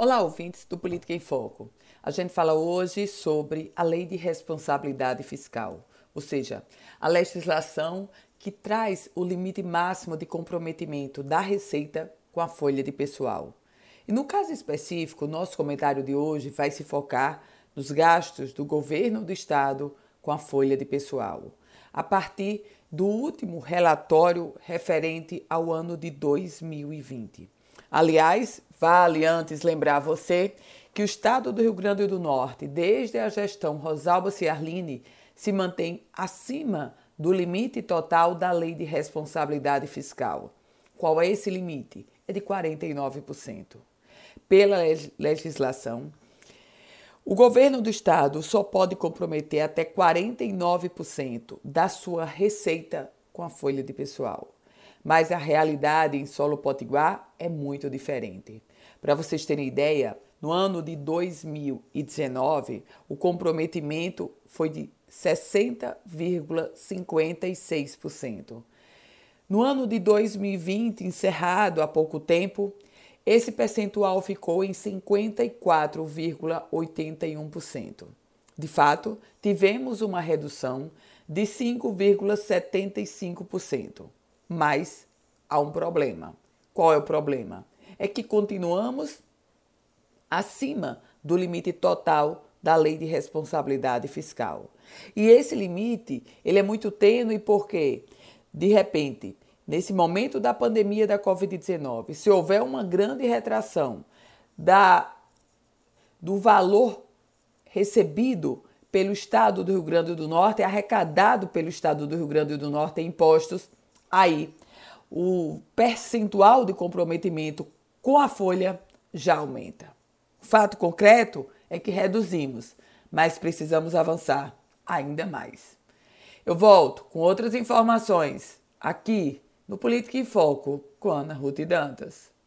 Olá, ouvintes do Política em Foco. A gente fala hoje sobre a Lei de Responsabilidade Fiscal, ou seja, a legislação que traz o limite máximo de comprometimento da receita com a folha de pessoal. E no caso específico, nosso comentário de hoje vai se focar nos gastos do governo do estado com a folha de pessoal, a partir do último relatório referente ao ano de 2020. Aliás, vale antes lembrar você que o estado do Rio Grande do Norte, desde a gestão Rosalba Ciarline, se mantém acima do limite total da Lei de Responsabilidade Fiscal. Qual é esse limite? É de 49%. Pela legislação, o governo do estado só pode comprometer até 49% da sua receita com a folha de pessoal. Mas a realidade em solo potiguar é muito diferente. Para vocês terem ideia, no ano de 2019, o comprometimento foi de 60,56%. No ano de 2020, encerrado há pouco tempo, esse percentual ficou em 54,81%. De fato, tivemos uma redução de 5,75%. Mas há um problema. Qual é o problema? É que continuamos acima do limite total da Lei de Responsabilidade Fiscal. E esse limite, ele é muito tênue porque, de repente, nesse momento da pandemia da Covid-19, se houver uma grande retração da, do valor recebido pelo Estado do Rio Grande do Norte, arrecadado pelo Estado do Rio Grande do Norte em impostos, aí o percentual de comprometimento com a folha já aumenta. O fato concreto é que reduzimos, mas precisamos avançar ainda mais. Eu volto com outras informações aqui no Política em Foco com Ana Ruth Dantas.